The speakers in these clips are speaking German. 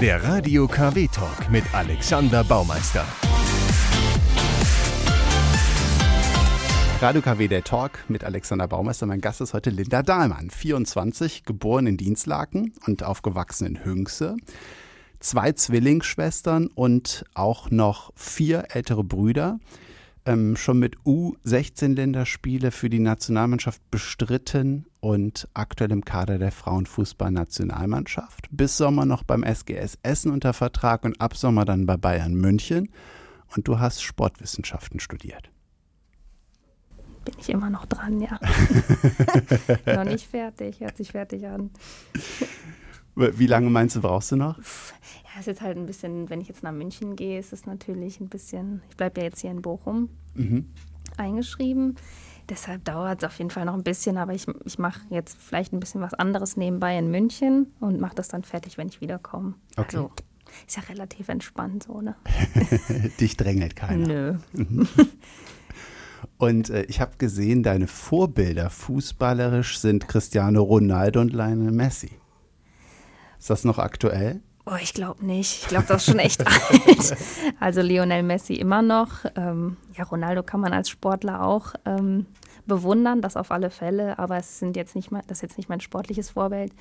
Der Radio KW Talk mit Alexander Baumeister. Radio KW der Talk mit Alexander Baumeister. Mein Gast ist heute Linda Dahlmann, 24, geboren in Dienstlaken und aufgewachsen in Hünxe. Zwei Zwillingsschwestern und auch noch vier ältere Brüder. Ähm, schon mit U16-Länderspiele für die Nationalmannschaft bestritten und aktuell im Kader der Frauenfußballnationalmannschaft. Bis Sommer noch beim SGS Essen unter Vertrag und ab Sommer dann bei Bayern München. Und du hast Sportwissenschaften studiert bin ich immer noch dran, ja. noch nicht fertig, hört sich fertig an. Wie lange meinst du, brauchst du noch? Ja, ist jetzt halt ein bisschen, wenn ich jetzt nach München gehe, ist es natürlich ein bisschen, ich bleibe ja jetzt hier in Bochum mhm. eingeschrieben. Deshalb dauert es auf jeden Fall noch ein bisschen, aber ich, ich mache jetzt vielleicht ein bisschen was anderes nebenbei in München und mache das dann fertig, wenn ich wiederkomme. Okay. Also ist ja relativ entspannt so, ne? Dich drängelt keiner. Nö. Und äh, ich habe gesehen, deine Vorbilder fußballerisch sind Cristiano Ronaldo und Lionel Messi. Ist das noch aktuell? Oh, ich glaube nicht. Ich glaube, das ist schon echt alt. Also Lionel Messi immer noch. Ähm, ja, Ronaldo kann man als Sportler auch ähm, bewundern, das auf alle Fälle. Aber es sind jetzt nicht mal, das ist jetzt nicht mein sportliches Vorbild.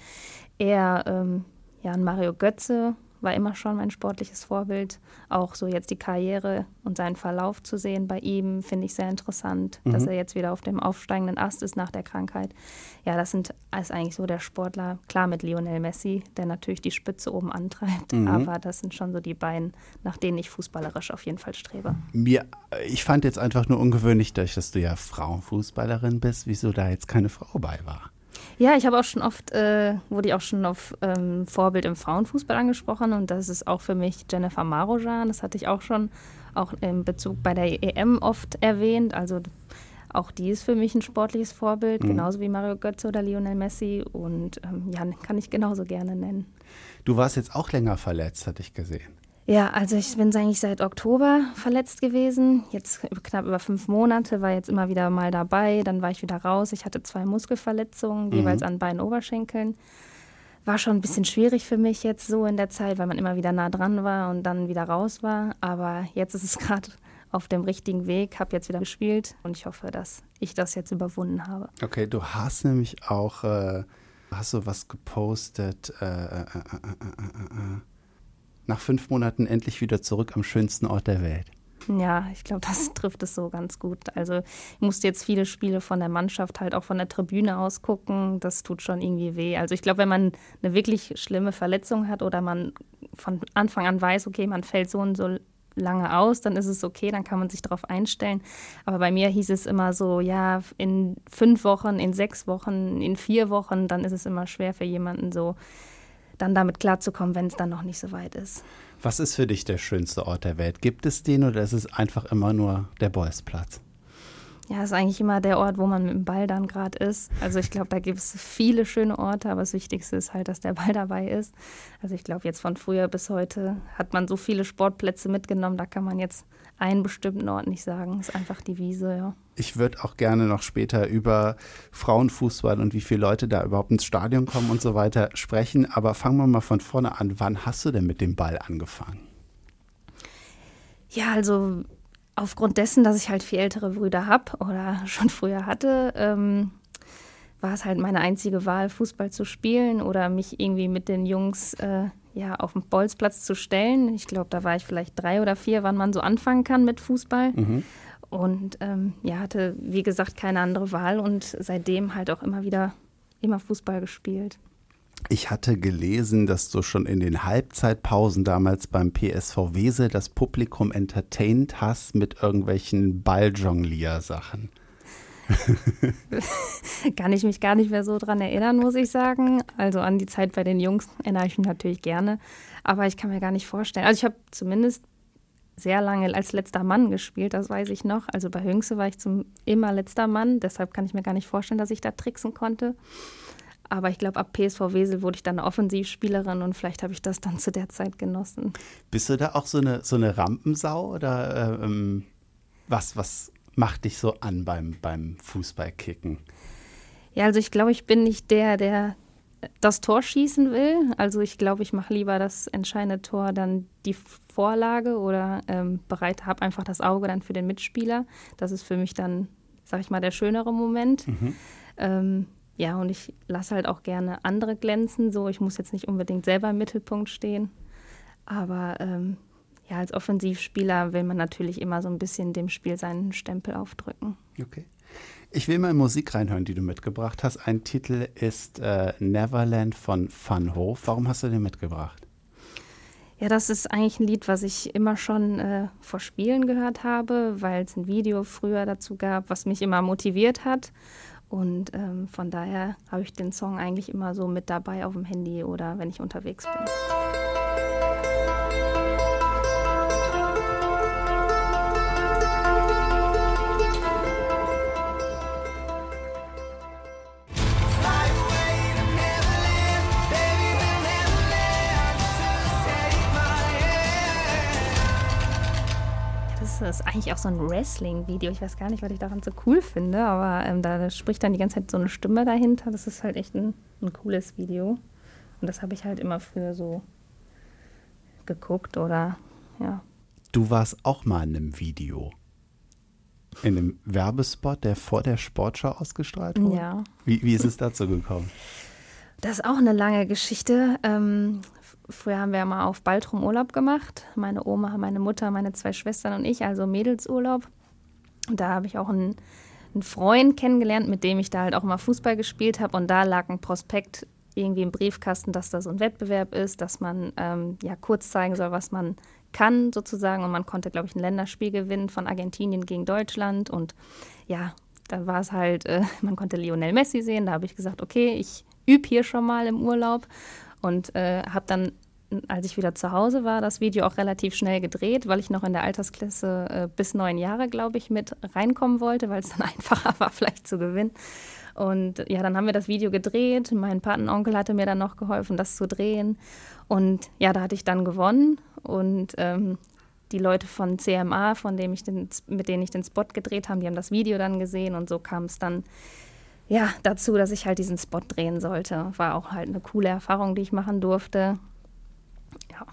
Eher ähm, ja, Mario Götze war immer schon mein sportliches Vorbild. Auch so jetzt die Karriere und seinen Verlauf zu sehen bei ihm, finde ich sehr interessant, mhm. dass er jetzt wieder auf dem aufsteigenden Ast ist nach der Krankheit. Ja, das sind, ist eigentlich so der Sportler, klar mit Lionel Messi, der natürlich die Spitze oben antreibt, mhm. aber das sind schon so die beiden, nach denen ich fußballerisch auf jeden Fall strebe. Mir, ich fand jetzt einfach nur ungewöhnlich, dass du ja Frauenfußballerin bist, wieso da jetzt keine Frau bei war. Ja, ich habe auch schon oft, äh, wurde ich auch schon auf ähm, Vorbild im Frauenfußball angesprochen und das ist auch für mich Jennifer Marojan. Das hatte ich auch schon auch in Bezug bei der EM oft erwähnt. Also auch die ist für mich ein sportliches Vorbild, mhm. genauso wie Mario Götze oder Lionel Messi und ähm, ja, kann ich genauso gerne nennen. Du warst jetzt auch länger verletzt, hatte ich gesehen. Ja, also ich bin eigentlich seit Oktober verletzt gewesen. Jetzt knapp über fünf Monate, war jetzt immer wieder mal dabei. Dann war ich wieder raus. Ich hatte zwei Muskelverletzungen, mhm. jeweils an beiden Oberschenkeln. War schon ein bisschen schwierig für mich jetzt so in der Zeit, weil man immer wieder nah dran war und dann wieder raus war. Aber jetzt ist es gerade auf dem richtigen Weg, habe jetzt wieder gespielt und ich hoffe, dass ich das jetzt überwunden habe. Okay, du hast nämlich auch, äh, hast du was gepostet? Äh, äh, äh, äh nach fünf Monaten endlich wieder zurück am schönsten Ort der Welt. Ja, ich glaube, das trifft es so ganz gut. Also ich musste jetzt viele Spiele von der Mannschaft halt auch von der Tribüne aus gucken. Das tut schon irgendwie weh. Also ich glaube, wenn man eine wirklich schlimme Verletzung hat oder man von Anfang an weiß, okay, man fällt so und so lange aus, dann ist es okay, dann kann man sich darauf einstellen. Aber bei mir hieß es immer so, ja, in fünf Wochen, in sechs Wochen, in vier Wochen, dann ist es immer schwer für jemanden so dann damit klarzukommen, wenn es dann noch nicht so weit ist. Was ist für dich der schönste Ort der Welt? Gibt es den oder ist es einfach immer nur der Bolzplatz? Ja, ist eigentlich immer der Ort, wo man mit dem Ball dann gerade ist. Also ich glaube, da gibt es viele schöne Orte, aber das Wichtigste ist halt, dass der Ball dabei ist. Also ich glaube, jetzt von früher bis heute hat man so viele Sportplätze mitgenommen, da kann man jetzt einen bestimmten Ort nicht sagen. Ist einfach die Wiese, ja. Ich würde auch gerne noch später über Frauenfußball und wie viele Leute da überhaupt ins Stadion kommen und so weiter sprechen. Aber fangen wir mal von vorne an. Wann hast du denn mit dem Ball angefangen? Ja, also aufgrund dessen, dass ich halt vier ältere Brüder habe oder schon früher hatte, ähm, war es halt meine einzige Wahl, Fußball zu spielen oder mich irgendwie mit den Jungs äh, ja, auf dem Bolzplatz zu stellen. Ich glaube, da war ich vielleicht drei oder vier, wann man so anfangen kann mit Fußball. Mhm. Und ähm, ja, hatte, wie gesagt, keine andere Wahl und seitdem halt auch immer wieder immer Fußball gespielt. Ich hatte gelesen, dass du schon in den Halbzeitpausen damals beim PSV Wesel das Publikum entertained hast mit irgendwelchen Balljonglier-Sachen. Kann ich mich gar nicht mehr so dran erinnern, muss ich sagen. Also an die Zeit bei den Jungs erinnere ich mich natürlich gerne. Aber ich kann mir gar nicht vorstellen. Also ich habe zumindest sehr lange als letzter Mann gespielt, das weiß ich noch. Also bei Hüngse war ich zum immer letzter Mann, deshalb kann ich mir gar nicht vorstellen, dass ich da tricksen konnte. Aber ich glaube, ab PSV Wesel wurde ich dann Offensivspielerin und vielleicht habe ich das dann zu der Zeit genossen. Bist du da auch so eine, so eine Rampensau oder äh, ähm, was, was macht dich so an beim, beim Fußballkicken? Ja, also ich glaube, ich bin nicht der, der das Tor schießen will. Also ich glaube, ich mache lieber das entscheidende Tor dann die Vorlage oder ähm, bereit habe einfach das Auge dann für den Mitspieler. Das ist für mich dann, sag ich mal, der schönere Moment. Mhm. Ähm, ja, und ich lasse halt auch gerne andere glänzen. So, ich muss jetzt nicht unbedingt selber im Mittelpunkt stehen. Aber ähm, ja, als Offensivspieler will man natürlich immer so ein bisschen dem Spiel seinen Stempel aufdrücken. Okay. Ich will mal in Musik reinhören, die du mitgebracht hast. Ein Titel ist äh, Neverland von Van Hoof. Warum hast du den mitgebracht? Ja, das ist eigentlich ein Lied, was ich immer schon äh, vor Spielen gehört habe, weil es ein Video früher dazu gab, was mich immer motiviert hat. Und ähm, von daher habe ich den Song eigentlich immer so mit dabei auf dem Handy oder wenn ich unterwegs bin. Eigentlich auch so ein Wrestling-Video. Ich weiß gar nicht, was ich daran so cool finde, aber ähm, da spricht dann die ganze Zeit so eine Stimme dahinter. Das ist halt echt ein, ein cooles Video. Und das habe ich halt immer früher so geguckt oder ja. Du warst auch mal in einem Video. In einem Werbespot, der vor der Sportschau ausgestrahlt wurde? Ja. Wie, wie ist es dazu gekommen? Das ist auch eine lange Geschichte. Ähm, früher haben wir mal auf Baltrum Urlaub gemacht. Meine Oma, meine Mutter, meine zwei Schwestern und ich, also Mädelsurlaub. Und da habe ich auch einen, einen Freund kennengelernt, mit dem ich da halt auch mal Fußball gespielt habe. Und da lag ein Prospekt irgendwie im Briefkasten, dass da so ein Wettbewerb ist, dass man ähm, ja kurz zeigen soll, was man kann sozusagen. Und man konnte, glaube ich, ein Länderspiel gewinnen von Argentinien gegen Deutschland. Und ja, da war es halt, äh, man konnte Lionel Messi sehen. Da habe ich gesagt, okay, ich übe hier schon mal im Urlaub und äh, habe dann, als ich wieder zu Hause war, das Video auch relativ schnell gedreht, weil ich noch in der Altersklasse äh, bis neun Jahre, glaube ich, mit reinkommen wollte, weil es dann einfacher war, vielleicht zu gewinnen. Und ja, dann haben wir das Video gedreht. Mein Patenonkel hatte mir dann noch geholfen, das zu drehen. Und ja, da hatte ich dann gewonnen. Und ähm, die Leute von CMA, von dem ich den, mit denen ich den Spot gedreht habe, die haben das Video dann gesehen und so kam es dann ja, dazu, dass ich halt diesen Spot drehen sollte. War auch halt eine coole Erfahrung, die ich machen durfte. Ja.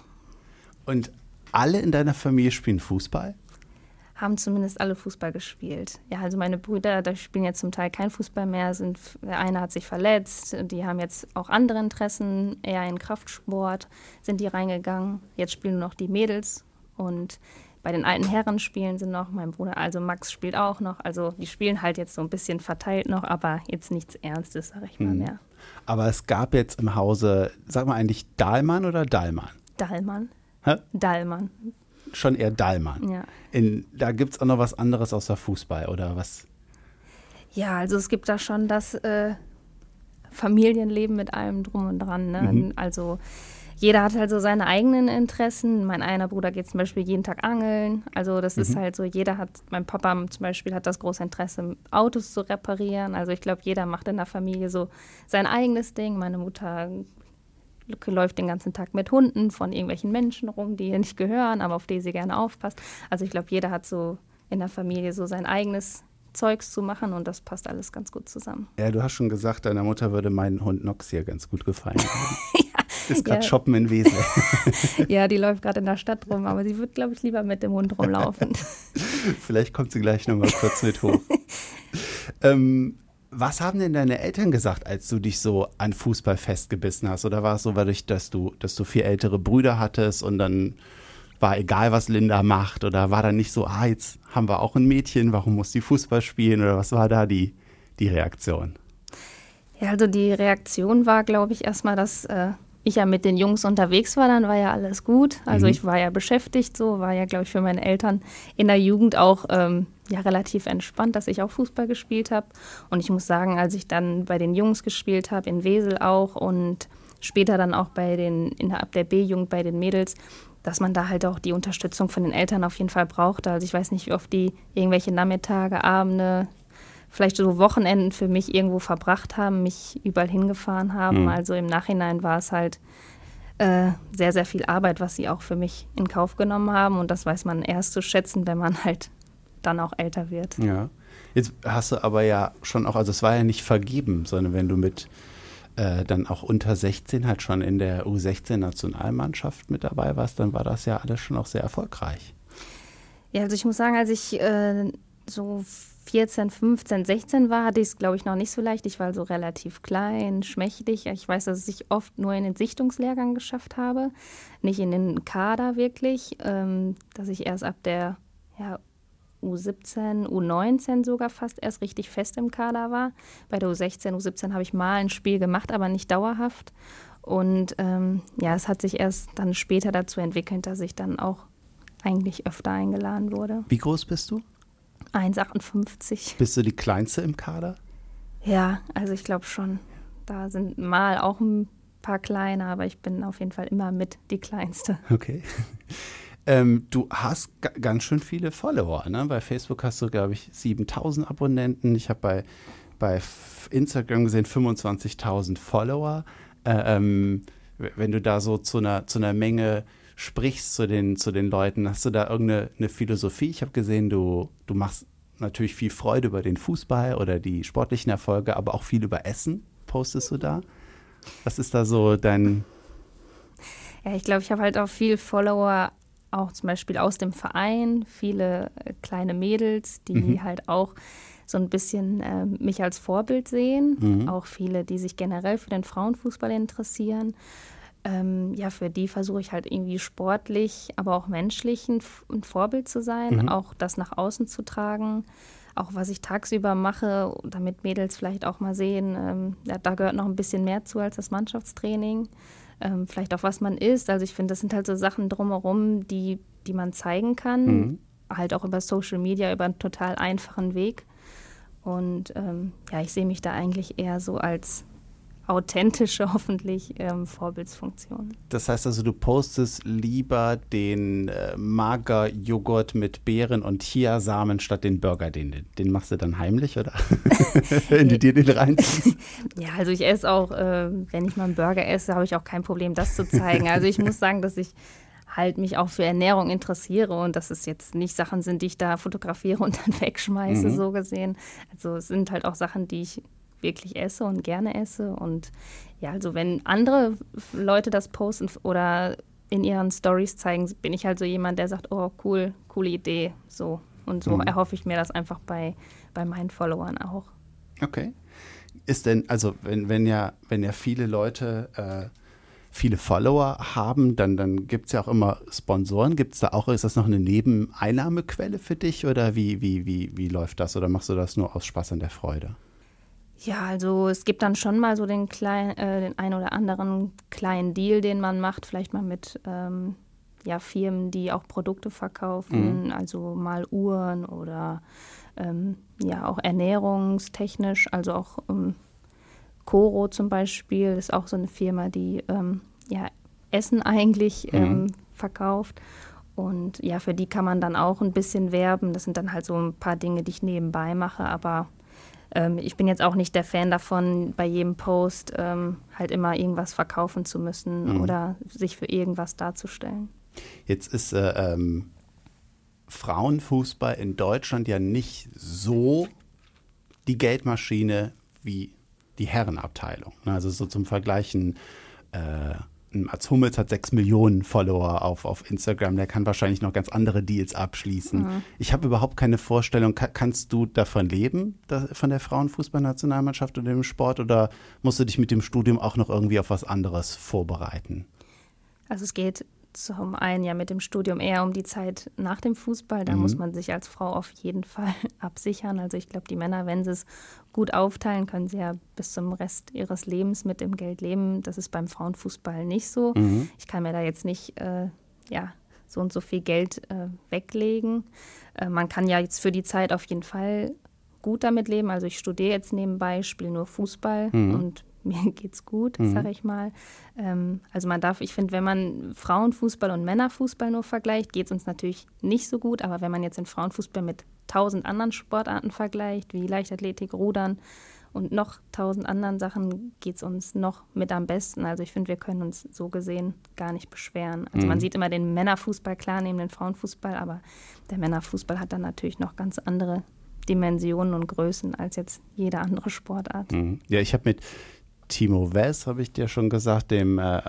Und alle in deiner Familie spielen Fußball? Haben zumindest alle Fußball gespielt. Ja, also meine Brüder, da spielen jetzt zum Teil kein Fußball mehr. Sind, der eine hat sich verletzt, die haben jetzt auch andere Interessen, eher in Kraftsport sind die reingegangen. Jetzt spielen nur noch die Mädels und bei den alten Herren spielen sie noch, mein Bruder, also Max spielt auch noch. Also die spielen halt jetzt so ein bisschen verteilt noch, aber jetzt nichts Ernstes, sag ich mal hm. mehr. Aber es gab jetzt im Hause, sag mal eigentlich Dahlmann oder Dahlmann? Dahlmann. Hä? Dahlmann. Schon eher Dahlmann. Ja. In, da gibt es auch noch was anderes außer Fußball, oder was? Ja, also es gibt da schon das äh, Familienleben mit allem drum und dran. Ne? Mhm. Also jeder hat halt so seine eigenen Interessen. Mein einer Bruder geht zum Beispiel jeden Tag angeln. Also das mhm. ist halt so, jeder hat, mein Papa zum Beispiel hat das große Interesse, Autos zu reparieren. Also ich glaube, jeder macht in der Familie so sein eigenes Ding. Meine Mutter läuft den ganzen Tag mit Hunden von irgendwelchen Menschen rum, die ihr nicht gehören, aber auf die sie gerne aufpasst. Also ich glaube, jeder hat so in der Familie so sein eigenes Zeugs zu machen und das passt alles ganz gut zusammen. Ja, du hast schon gesagt, deiner Mutter würde mein Hund Nox hier ganz gut gefallen. Ist gerade ja. shoppen in Wesel. ja, die läuft gerade in der Stadt rum, aber sie wird, glaube ich, lieber mit dem Hund rumlaufen. Vielleicht kommt sie gleich nochmal kurz mit hoch. ähm, was haben denn deine Eltern gesagt, als du dich so an Fußball festgebissen hast? Oder war es so, dadurch, dass du, dass du vier ältere Brüder hattest und dann war egal, was Linda macht? Oder war dann nicht so, ah, jetzt haben wir auch ein Mädchen, warum muss die Fußball spielen? Oder was war da die, die Reaktion? Ja, also die Reaktion war, glaube ich, erstmal, dass äh, ich ja mit den Jungs unterwegs war, dann war ja alles gut. Also mhm. ich war ja beschäftigt, so war ja, glaube ich, für meine Eltern in der Jugend auch ähm, ja relativ entspannt, dass ich auch Fußball gespielt habe. Und ich muss sagen, als ich dann bei den Jungs gespielt habe, in Wesel auch und später dann auch bei den innerhalb der B-Jugend bei den Mädels, dass man da halt auch die Unterstützung von den Eltern auf jeden Fall brauchte. Also ich weiß nicht, wie oft die irgendwelche Nachmittage, Abende, vielleicht so Wochenenden für mich irgendwo verbracht haben, mich überall hingefahren haben. Mhm. Also im Nachhinein war es halt äh, sehr, sehr viel Arbeit, was sie auch für mich in Kauf genommen haben. Und das weiß man erst zu schätzen, wenn man halt dann auch älter wird. Ja. Jetzt hast du aber ja schon auch, also es war ja nicht vergeben, sondern wenn du mit äh, dann auch unter 16 halt schon in der U16-Nationalmannschaft mit dabei warst, dann war das ja alles schon auch sehr erfolgreich. Ja, also ich muss sagen, als ich äh, so 14, 15, 16 war, hatte ich es, glaube ich, noch nicht so leicht. Ich war so relativ klein, schmächtig. Ich weiß, dass ich oft nur in den Sichtungslehrgang geschafft habe, nicht in den Kader wirklich, ähm, dass ich erst ab der ja, U17, U19 sogar fast erst richtig fest im Kader war. Bei der U16, U17 habe ich mal ein Spiel gemacht, aber nicht dauerhaft. Und ähm, ja, es hat sich erst dann später dazu entwickelt, dass ich dann auch eigentlich öfter eingeladen wurde. Wie groß bist du? 1,58. Bist du die kleinste im Kader? Ja, also ich glaube schon. Da sind mal auch ein paar kleine, aber ich bin auf jeden Fall immer mit die kleinste. Okay. Ähm, du hast ganz schön viele Follower. Ne? Bei Facebook hast du, glaube ich, 7000 Abonnenten. Ich habe bei, bei Instagram gesehen 25.000 Follower. Äh, ähm, wenn du da so zu einer, zu einer Menge sprichst zu den, zu den Leuten, hast du da irgendeine Philosophie? Ich habe gesehen, du, du machst natürlich viel Freude über den Fußball oder die sportlichen Erfolge, aber auch viel über Essen postest du da. Was ist da so dein... Ja, ich glaube, ich habe halt auch viel Follower auch zum Beispiel aus dem Verein, viele äh, kleine Mädels, die mhm. halt auch so ein bisschen äh, mich als Vorbild sehen. Mhm. Auch viele, die sich generell für den Frauenfußball interessieren. Ähm, ja, für die versuche ich halt irgendwie sportlich, aber auch menschlich ein, ein Vorbild zu sein, mhm. auch das nach außen zu tragen. Auch was ich tagsüber mache, damit Mädels vielleicht auch mal sehen, ähm, ja, da gehört noch ein bisschen mehr zu als das Mannschaftstraining ähm, vielleicht auch was man isst. Also ich finde, das sind halt so Sachen drumherum, die, die man zeigen kann, mhm. halt auch über Social Media, über einen total einfachen Weg. Und ähm, ja, ich sehe mich da eigentlich eher so als authentische, hoffentlich ähm, Vorbildsfunktion. Das heißt also, du postest lieber den äh, Magerjoghurt mit Beeren und Chiasamen statt den Burger. Den, den machst du dann heimlich, oder? wenn du dir den reinziehst? ja, also ich esse auch, äh, wenn ich mal einen Burger esse, habe ich auch kein Problem, das zu zeigen. Also ich muss sagen, dass ich halt mich auch für Ernährung interessiere und dass es jetzt nicht Sachen sind, die ich da fotografiere und dann wegschmeiße, mhm. so gesehen. Also es sind halt auch Sachen, die ich wirklich esse und gerne esse. Und ja, also wenn andere Leute das posten oder in ihren Stories zeigen, bin ich halt so jemand, der sagt, oh cool, coole Idee, so. Und so mhm. erhoffe ich mir das einfach bei, bei meinen Followern auch. Okay. Ist denn, also wenn, wenn ja, wenn ja viele Leute äh, viele Follower haben, dann, dann gibt es ja auch immer Sponsoren. Gibt es da auch, ist das noch eine Nebeneinnahmequelle für dich oder wie, wie, wie, wie läuft das? Oder machst du das nur aus Spaß an der Freude? Ja, also es gibt dann schon mal so den, klein, äh, den einen oder anderen kleinen Deal, den man macht, vielleicht mal mit ähm, ja, Firmen, die auch Produkte verkaufen, mhm. also mal Uhren oder ähm, ja auch ernährungstechnisch, also auch ähm, Coro zum Beispiel ist auch so eine Firma, die ähm, ja Essen eigentlich mhm. Ähm, verkauft. Und ja, für die kann man dann auch ein bisschen werben. Das sind dann halt so ein paar Dinge, die ich nebenbei mache, aber ähm, ich bin jetzt auch nicht der Fan davon, bei jedem Post ähm, halt immer irgendwas verkaufen zu müssen mhm. oder sich für irgendwas darzustellen. Jetzt ist äh, ähm, Frauenfußball in Deutschland ja nicht so die Geldmaschine wie die Herrenabteilung. Also so zum Vergleichen. Äh, Mats Hummels hat sechs Millionen Follower auf, auf Instagram, der kann wahrscheinlich noch ganz andere Deals abschließen. Mhm. Ich habe überhaupt keine Vorstellung, Ka kannst du davon leben, da, von der Frauenfußballnationalmannschaft oder dem Sport, oder musst du dich mit dem Studium auch noch irgendwie auf was anderes vorbereiten? Also es geht zum einen ja mit dem Studium eher um die Zeit nach dem Fußball. Da mhm. muss man sich als Frau auf jeden Fall absichern. Also ich glaube, die Männer, wenn sie es gut aufteilen, können sie ja bis zum Rest ihres Lebens mit dem Geld leben. Das ist beim Frauenfußball nicht so. Mhm. Ich kann mir da jetzt nicht äh, ja, so und so viel Geld äh, weglegen. Äh, man kann ja jetzt für die Zeit auf jeden Fall gut damit leben. Also ich studiere jetzt nebenbei, spiele nur Fußball mhm. und mir geht's gut, mhm. sage ich mal. Ähm, also man darf, ich finde, wenn man Frauenfußball und Männerfußball nur vergleicht, geht es uns natürlich nicht so gut. Aber wenn man jetzt den Frauenfußball mit tausend anderen Sportarten vergleicht, wie Leichtathletik, Rudern und noch tausend anderen Sachen, geht es uns noch mit am besten. Also ich finde, wir können uns so gesehen gar nicht beschweren. Also mhm. man sieht immer den Männerfußball klar neben den Frauenfußball, aber der Männerfußball hat dann natürlich noch ganz andere Dimensionen und Größen als jetzt jede andere Sportart. Mhm. Ja, ich habe mit Timo Wess, habe ich dir schon gesagt, dem äh,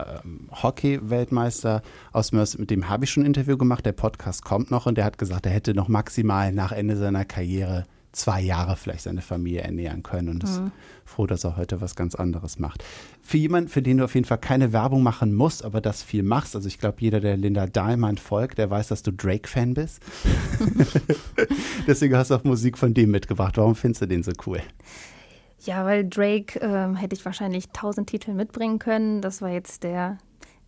Hockey-Weltmeister aus Mörs, mit dem habe ich schon ein Interview gemacht. Der Podcast kommt noch und der hat gesagt, er hätte noch maximal nach Ende seiner Karriere zwei Jahre vielleicht seine Familie ernähren können und ist mhm. froh, dass er heute was ganz anderes macht. Für jemanden, für den du auf jeden Fall keine Werbung machen musst, aber das viel machst, also ich glaube, jeder, der Linda Dahlmann folgt, der weiß, dass du Drake-Fan bist. Deswegen hast du auch Musik von dem mitgebracht. Warum findest du den so cool? Ja, weil Drake ähm, hätte ich wahrscheinlich tausend Titel mitbringen können. Das war jetzt der,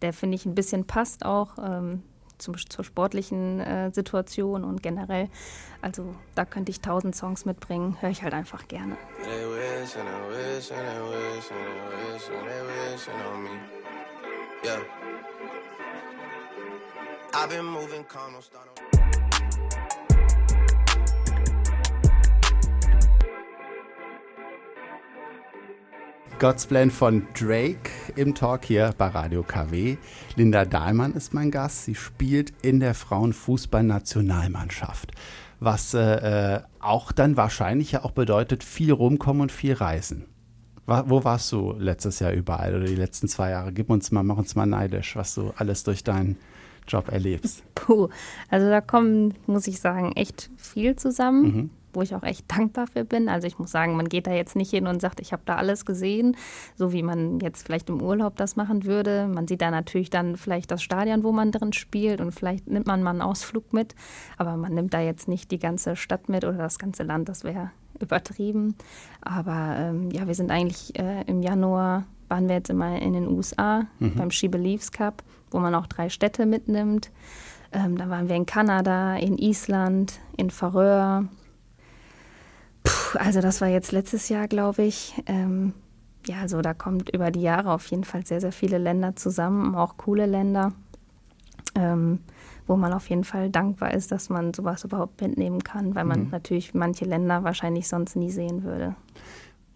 der finde ich ein bisschen passt auch. Ähm, zum, zur sportlichen äh, Situation und generell. Also da könnte ich tausend Songs mitbringen, höre ich halt einfach gerne. I've been moving calm, God's Plan von Drake im Talk hier bei Radio KW. Linda Dahlmann ist mein Gast. Sie spielt in der Frauenfußballnationalmannschaft. Was äh, auch dann wahrscheinlich ja auch bedeutet, viel rumkommen und viel reisen. Wo warst du letztes Jahr überall oder die letzten zwei Jahre? Gib uns mal, mach uns mal neidisch, was du alles durch deinen Job erlebst. Puh, also da kommen, muss ich sagen, echt viel zusammen. Mhm wo ich auch echt dankbar für bin. Also ich muss sagen, man geht da jetzt nicht hin und sagt, ich habe da alles gesehen, so wie man jetzt vielleicht im Urlaub das machen würde. Man sieht da natürlich dann vielleicht das Stadion, wo man drin spielt und vielleicht nimmt man mal einen Ausflug mit, aber man nimmt da jetzt nicht die ganze Stadt mit oder das ganze Land, das wäre übertrieben. Aber ähm, ja, wir sind eigentlich äh, im Januar, waren wir jetzt immer in den USA mhm. beim She Believes Cup, wo man auch drei Städte mitnimmt. Ähm, dann waren wir in Kanada, in Island, in Färöer, Puh, also das war jetzt letztes Jahr, glaube ich. Ähm, ja, also da kommt über die Jahre auf jeden Fall sehr, sehr viele Länder zusammen, auch coole Länder, ähm, wo man auf jeden Fall dankbar ist, dass man sowas überhaupt mitnehmen kann, weil man mhm. natürlich manche Länder wahrscheinlich sonst nie sehen würde.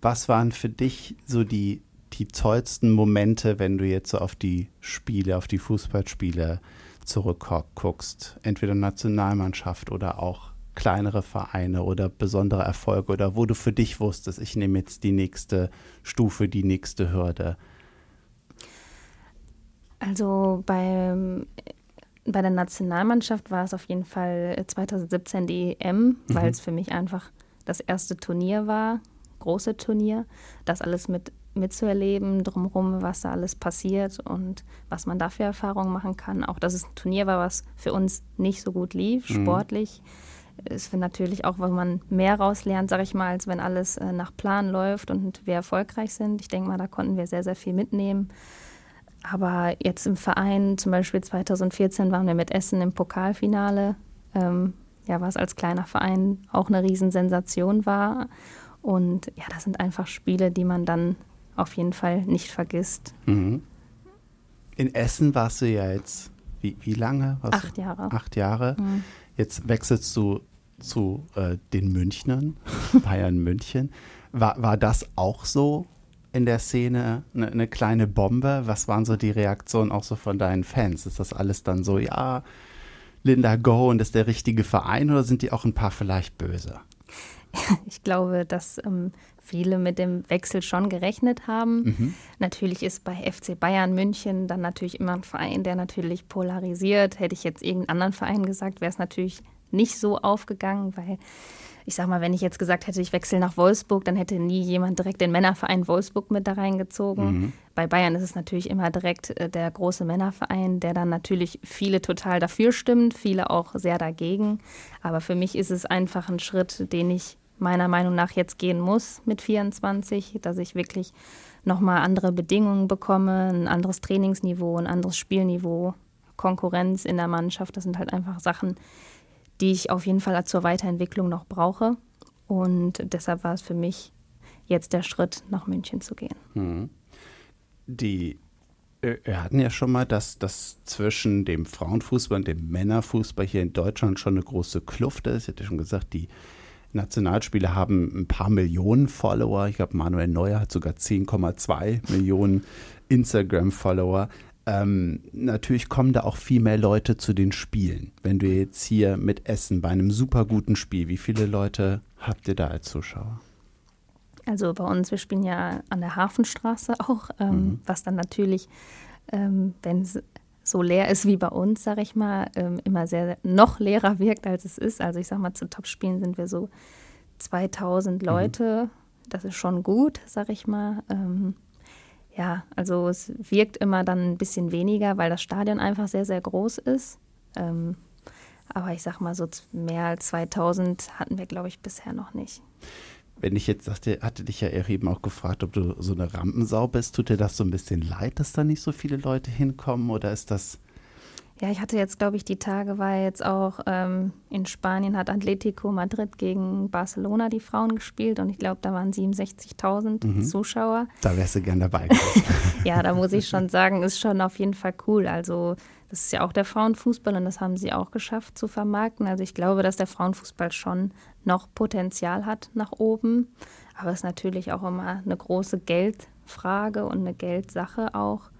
Was waren für dich so die, die tollsten Momente, wenn du jetzt so auf die Spiele, auf die Fußballspiele zurückguckst? Entweder Nationalmannschaft oder auch kleinere Vereine oder besondere Erfolge oder wo du für dich wusstest, ich nehme jetzt die nächste Stufe, die nächste Hürde? Also beim, bei der Nationalmannschaft war es auf jeden Fall 2017 die EM, mhm. weil es für mich einfach das erste Turnier war, große Turnier, das alles mit mitzuerleben, drumherum, was da alles passiert und was man da für Erfahrungen machen kann. Auch dass es ein Turnier war, was für uns nicht so gut lief, mhm. Ist natürlich auch, wenn man mehr rauslernt, sage ich mal, als wenn alles äh, nach Plan läuft und wir erfolgreich sind. Ich denke mal, da konnten wir sehr, sehr viel mitnehmen. Aber jetzt im Verein, zum Beispiel 2014 waren wir mit Essen im Pokalfinale, ähm, ja, was als kleiner Verein auch eine Riesensensation war. Und ja, das sind einfach Spiele, die man dann auf jeden Fall nicht vergisst. Mhm. In Essen warst du ja jetzt, wie, wie lange? Warst acht Jahre. Acht Jahre. Mhm. Jetzt wechselst du zu äh, den Münchnern, Bayern München. War, war das auch so in der Szene eine, eine, kleine Bombe? Was waren so die Reaktionen auch so von deinen Fans? Ist das alles dann so, ja, Linda Go und ist der richtige Verein oder sind die auch ein paar vielleicht böse? Ich glaube, dass ähm, viele mit dem Wechsel schon gerechnet haben. Mhm. Natürlich ist bei FC Bayern München dann natürlich immer ein Verein, der natürlich polarisiert. Hätte ich jetzt irgendeinen anderen Verein gesagt, wäre es natürlich nicht so aufgegangen, weil ich sag mal, wenn ich jetzt gesagt hätte, ich wechsle nach Wolfsburg, dann hätte nie jemand direkt den Männerverein Wolfsburg mit da reingezogen. Mhm. Bei Bayern ist es natürlich immer direkt äh, der große Männerverein, der dann natürlich viele total dafür stimmt, viele auch sehr dagegen. Aber für mich ist es einfach ein Schritt, den ich meiner Meinung nach jetzt gehen muss mit 24, dass ich wirklich nochmal andere Bedingungen bekomme, ein anderes Trainingsniveau, ein anderes Spielniveau, Konkurrenz in der Mannschaft. Das sind halt einfach Sachen, die ich auf jeden Fall zur Weiterentwicklung noch brauche. Und deshalb war es für mich jetzt der Schritt, nach München zu gehen. Mhm. Die äh, wir hatten ja schon mal, dass das zwischen dem Frauenfußball und dem Männerfußball hier in Deutschland schon eine große Kluft ist. Ich hatte schon gesagt, die Nationalspiele haben ein paar Millionen Follower. Ich glaube, Manuel Neuer hat sogar 10,2 Millionen Instagram-Follower. Ähm, natürlich kommen da auch viel mehr Leute zu den Spielen. Wenn du jetzt hier mit Essen bei einem super guten Spiel, wie viele Leute habt ihr da als Zuschauer? Also bei uns, wir spielen ja an der Hafenstraße auch, ähm, mhm. was dann natürlich, ähm, wenn es so leer ist wie bei uns, sage ich mal, ähm, immer sehr noch leerer wirkt, als es ist. Also ich sage mal, zu Topspielen sind wir so 2000 mhm. Leute. Mhm. Das ist schon gut, sage ich mal. Ähm, ja, also es wirkt immer dann ein bisschen weniger, weil das Stadion einfach sehr, sehr groß ist. Ähm, aber ich sag mal, so mehr als 2000 hatten wir, glaube ich, bisher noch nicht. Wenn ich jetzt sagte, hatte dich ja eben auch gefragt, ob du so eine Rampensau bist. Tut dir das so ein bisschen leid, dass da nicht so viele Leute hinkommen oder ist das ja, ich hatte jetzt, glaube ich, die Tage, war jetzt auch ähm, in Spanien, hat Atletico Madrid gegen Barcelona die Frauen gespielt und ich glaube, da waren 67.000 mhm. Zuschauer. Da wärst du gern dabei. ja, da muss ich schon sagen, ist schon auf jeden Fall cool. Also, das ist ja auch der Frauenfußball und das haben sie auch geschafft zu vermarkten. Also, ich glaube, dass der Frauenfußball schon noch Potenzial hat nach oben. Aber es ist natürlich auch immer eine große Geldfrage und eine Geldsache auch.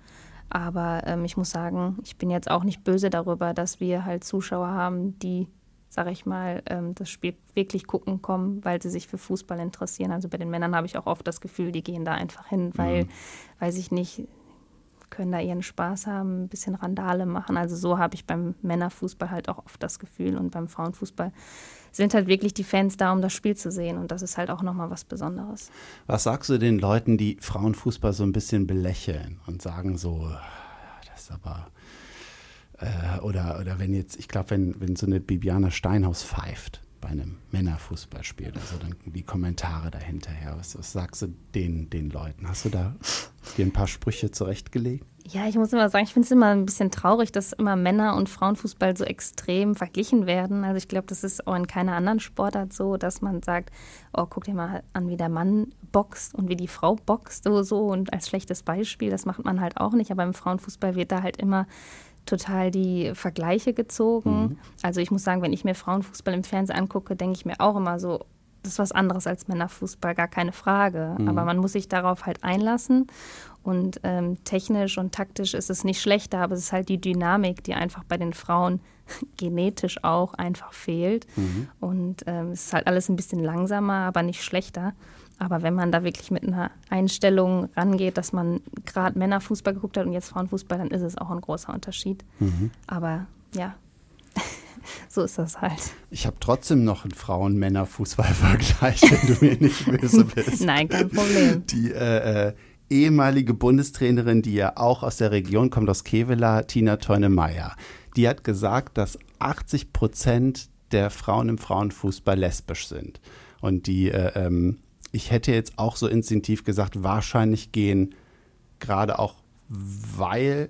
Aber ähm, ich muss sagen, ich bin jetzt auch nicht böse darüber, dass wir halt Zuschauer haben, die, sage ich mal, ähm, das Spiel wirklich gucken kommen, weil sie sich für Fußball interessieren. Also bei den Männern habe ich auch oft das Gefühl, die gehen da einfach hin, weil, mhm. weiß ich nicht, können da ihren Spaß haben, ein bisschen Randale machen. Also so habe ich beim Männerfußball halt auch oft das Gefühl und beim Frauenfußball sind halt wirklich die Fans da, um das Spiel zu sehen und das ist halt auch nochmal was Besonderes. Was sagst du den Leuten, die Frauenfußball so ein bisschen belächeln und sagen so, das ist aber äh, oder, oder wenn jetzt, ich glaube, wenn, wenn so eine Bibiana Steinhaus pfeift, bei einem Männerfußballspiel. Also dann die Kommentare dahinterher. Was, was sagst du den, den Leuten? Hast du da dir ein paar Sprüche zurechtgelegt? Ja, ich muss immer sagen, ich finde es immer ein bisschen traurig, dass immer Männer- und Frauenfußball so extrem verglichen werden. Also ich glaube, das ist auch in keiner anderen Sportart so, dass man sagt, oh, guck dir mal an, wie der Mann boxt und wie die Frau boxt so, so und als schlechtes Beispiel, das macht man halt auch nicht. Aber im Frauenfußball wird da halt immer total die Vergleiche gezogen. Mhm. Also ich muss sagen, wenn ich mir Frauenfußball im Fernsehen angucke, denke ich mir auch immer so, das ist was anderes als Männerfußball, gar keine Frage. Mhm. Aber man muss sich darauf halt einlassen. Und ähm, technisch und taktisch ist es nicht schlechter, aber es ist halt die Dynamik, die einfach bei den Frauen genetisch auch einfach fehlt. Mhm. Und ähm, es ist halt alles ein bisschen langsamer, aber nicht schlechter. Aber wenn man da wirklich mit einer Einstellung rangeht, dass man gerade Männerfußball geguckt hat und jetzt Frauenfußball, dann ist es auch ein großer Unterschied. Mhm. Aber ja, so ist das halt. Ich habe trotzdem noch einen Frauen-Männer-Fußball-Vergleich, wenn du mir nicht böse bist. Nein, kein Problem. Die äh, äh, ehemalige Bundestrainerin, die ja auch aus der Region kommt, aus Kevela, Tina Teune-Meyer, die hat gesagt, dass 80 Prozent der Frauen im Frauenfußball lesbisch sind. Und die äh, ähm, ich hätte jetzt auch so instinktiv gesagt, wahrscheinlich gehen, gerade auch weil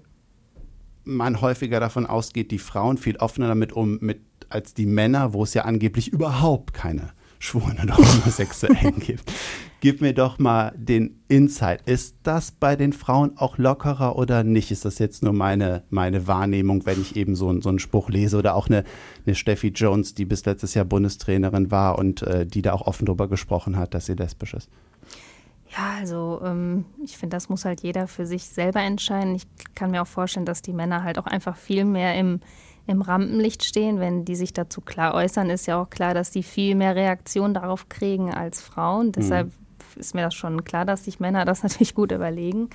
man häufiger davon ausgeht, die Frauen viel offener damit um mit, als die Männer, wo es ja angeblich überhaupt keine Schwulen oder Homosexuellen gibt. Gib mir doch mal den Insight. Ist das bei den Frauen auch lockerer oder nicht? Ist das jetzt nur meine, meine Wahrnehmung, wenn ich eben so, so einen Spruch lese oder auch eine, eine Steffi Jones, die bis letztes Jahr Bundestrainerin war und äh, die da auch offen drüber gesprochen hat, dass sie lesbisch ist? Ja, also ähm, ich finde, das muss halt jeder für sich selber entscheiden. Ich kann mir auch vorstellen, dass die Männer halt auch einfach viel mehr im, im Rampenlicht stehen. Wenn die sich dazu klar äußern, ist ja auch klar, dass die viel mehr Reaktion darauf kriegen als Frauen. Mhm. Ist mir das schon klar, dass sich Männer das natürlich gut überlegen.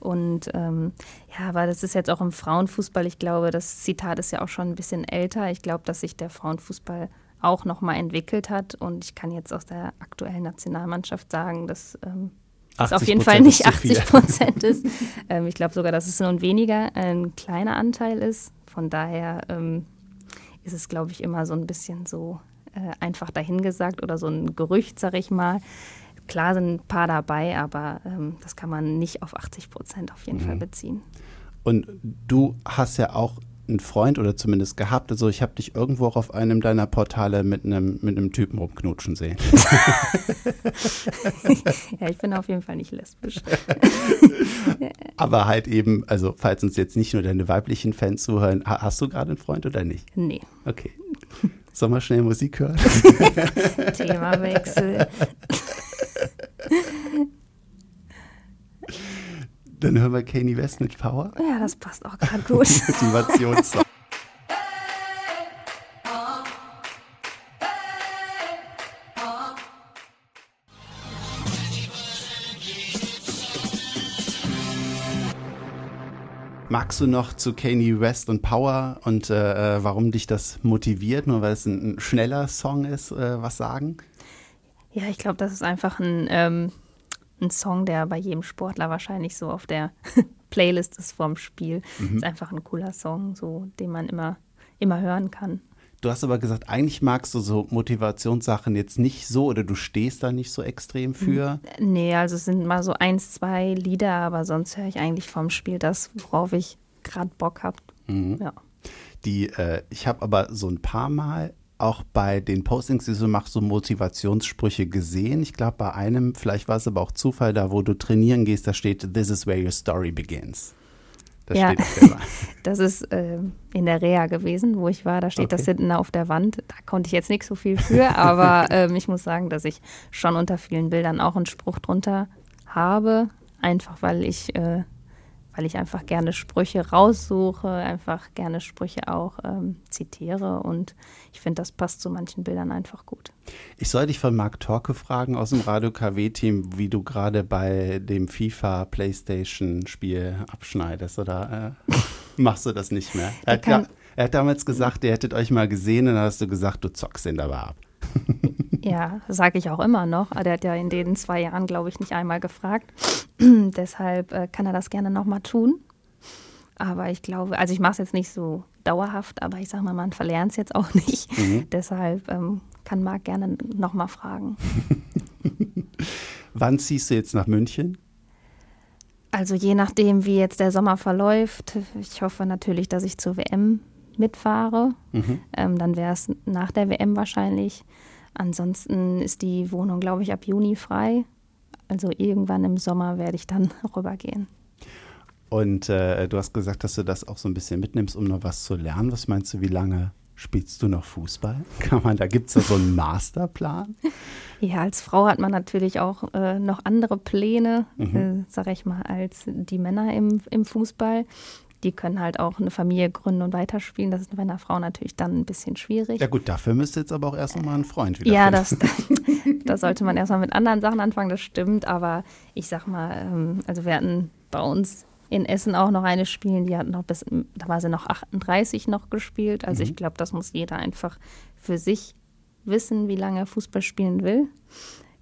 Und ähm, ja, aber das ist jetzt auch im Frauenfußball. Ich glaube, das Zitat ist ja auch schon ein bisschen älter. Ich glaube, dass sich der Frauenfußball auch nochmal entwickelt hat. Und ich kann jetzt aus der aktuellen Nationalmannschaft sagen, dass ähm, es auf jeden Fall nicht 80 Prozent ist. ähm, ich glaube sogar, dass es nun weniger ein kleiner Anteil ist. Von daher ähm, ist es, glaube ich, immer so ein bisschen so äh, einfach dahingesagt oder so ein Gerücht, sag ich mal. Klar sind ein paar dabei, aber ähm, das kann man nicht auf 80 Prozent auf jeden mhm. Fall beziehen. Und du hast ja auch einen Freund oder zumindest gehabt. Also ich habe dich irgendwo auch auf einem deiner Portale mit einem, mit einem Typen rumknutschen sehen. ja, ich bin auf jeden Fall nicht lesbisch. Aber halt eben, also falls uns jetzt nicht nur deine weiblichen Fans zuhören, hast du gerade einen Freund oder nicht? Nee. Okay. Sollen wir schnell Musik hören? Themawechsel. Dann hören wir Kanye West mit Power. Ja, das passt auch gerade gut. Motivationssong. Magst du noch zu Kanye West und Power und äh, äh warum dich das motiviert, nur weil es ein, schneller Song ist, äh, was sagen? Ja, ich glaube, das ist einfach ein, ähm, ein Song, der bei jedem Sportler wahrscheinlich so auf der Playlist ist vorm Spiel. Mhm. Ist einfach ein cooler Song, so den man immer, immer hören kann. Du hast aber gesagt, eigentlich magst du so Motivationssachen jetzt nicht so oder du stehst da nicht so extrem für. Nee, also es sind mal so eins, zwei Lieder, aber sonst höre ich eigentlich vom Spiel das, worauf ich gerade Bock habe. Mhm. Ja. Die, äh, ich habe aber so ein paar Mal auch bei den Postings, die du machst, so Motivationssprüche gesehen. Ich glaube, bei einem, vielleicht war es aber auch Zufall, da wo du trainieren gehst, da steht, This is where your story begins. Das ja, das ist äh, in der Reha gewesen, wo ich war. Da steht okay. das hinten auf der Wand. Da konnte ich jetzt nicht so viel für, aber ähm, ich muss sagen, dass ich schon unter vielen Bildern auch einen Spruch drunter habe. Einfach weil ich äh, weil ich einfach gerne Sprüche raussuche, einfach gerne Sprüche auch ähm, zitiere und ich finde, das passt zu manchen Bildern einfach gut. Ich soll dich von Marc Torke fragen aus dem Radio KW-Team, wie du gerade bei dem FIFA Playstation-Spiel abschneidest oder äh, machst du das nicht mehr? Er hat, er hat damals gesagt, ihr hättet euch mal gesehen und dann hast du gesagt, du zockst ihn dabei ab. Ja, sage ich auch immer noch. Der hat ja in den zwei Jahren, glaube ich, nicht einmal gefragt. Deshalb äh, kann er das gerne nochmal tun. Aber ich glaube, also ich mache es jetzt nicht so dauerhaft, aber ich sage mal, man verlernt es jetzt auch nicht. Mhm. Deshalb ähm, kann Marc gerne nochmal fragen. Wann ziehst du jetzt nach München? Also je nachdem, wie jetzt der Sommer verläuft. Ich hoffe natürlich, dass ich zur WM mitfahre. Mhm. Ähm, dann wäre es nach der WM wahrscheinlich. Ansonsten ist die Wohnung, glaube ich, ab Juni frei. Also irgendwann im Sommer werde ich dann rübergehen. Und äh, du hast gesagt, dass du das auch so ein bisschen mitnimmst, um noch was zu lernen. Was meinst du, wie lange spielst du noch Fußball? Kann man, da gibt es da so einen Masterplan? Ja, als Frau hat man natürlich auch äh, noch andere Pläne, mhm. äh, sag ich mal, als die Männer im, im Fußball die können halt auch eine Familie gründen und weiterspielen. Das ist bei einer Frau natürlich dann ein bisschen schwierig. Ja gut, dafür müsste jetzt aber auch erst mal ein Freund wieder Ja, das, da sollte man erstmal mit anderen Sachen anfangen, das stimmt. Aber ich sag mal, ähm, also wir hatten bei uns in Essen auch noch eine spielen, die hat noch bis, da war sie noch 38 noch gespielt. Also mhm. ich glaube, das muss jeder einfach für sich wissen, wie lange er Fußball spielen will.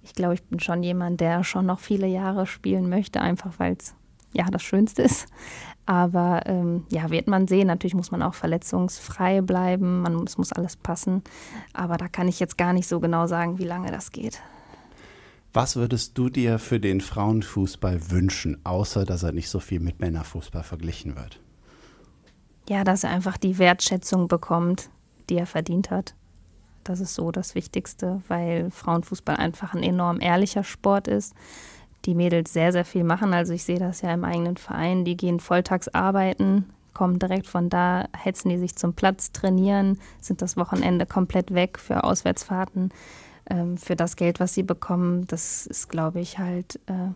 Ich glaube, ich bin schon jemand, der schon noch viele Jahre spielen möchte, einfach weil es ja das Schönste ist. Aber ähm, ja, wird man sehen. Natürlich muss man auch verletzungsfrei bleiben. Man, es muss alles passen. Aber da kann ich jetzt gar nicht so genau sagen, wie lange das geht. Was würdest du dir für den Frauenfußball wünschen, außer dass er nicht so viel mit Männerfußball verglichen wird? Ja, dass er einfach die Wertschätzung bekommt, die er verdient hat. Das ist so das Wichtigste, weil Frauenfußball einfach ein enorm ehrlicher Sport ist die Mädels sehr, sehr viel machen. Also ich sehe das ja im eigenen Verein. Die gehen volltags arbeiten, kommen direkt von da, hetzen die sich zum Platz, trainieren, sind das Wochenende komplett weg für Auswärtsfahrten, ähm, für das Geld, was sie bekommen. Das ist, glaube ich, halt äh,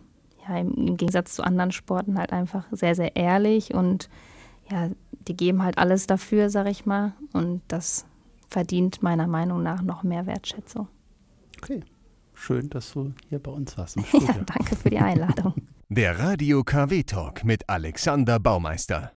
ja, im, im, Gegensatz zu anderen Sporten halt einfach sehr, sehr ehrlich und ja, die geben halt alles dafür, sag ich mal. Und das verdient meiner Meinung nach noch mehr Wertschätzung. Okay. Schön, dass du hier bei uns warst. Ja, danke für die Einladung. Der Radio KW Talk mit Alexander Baumeister.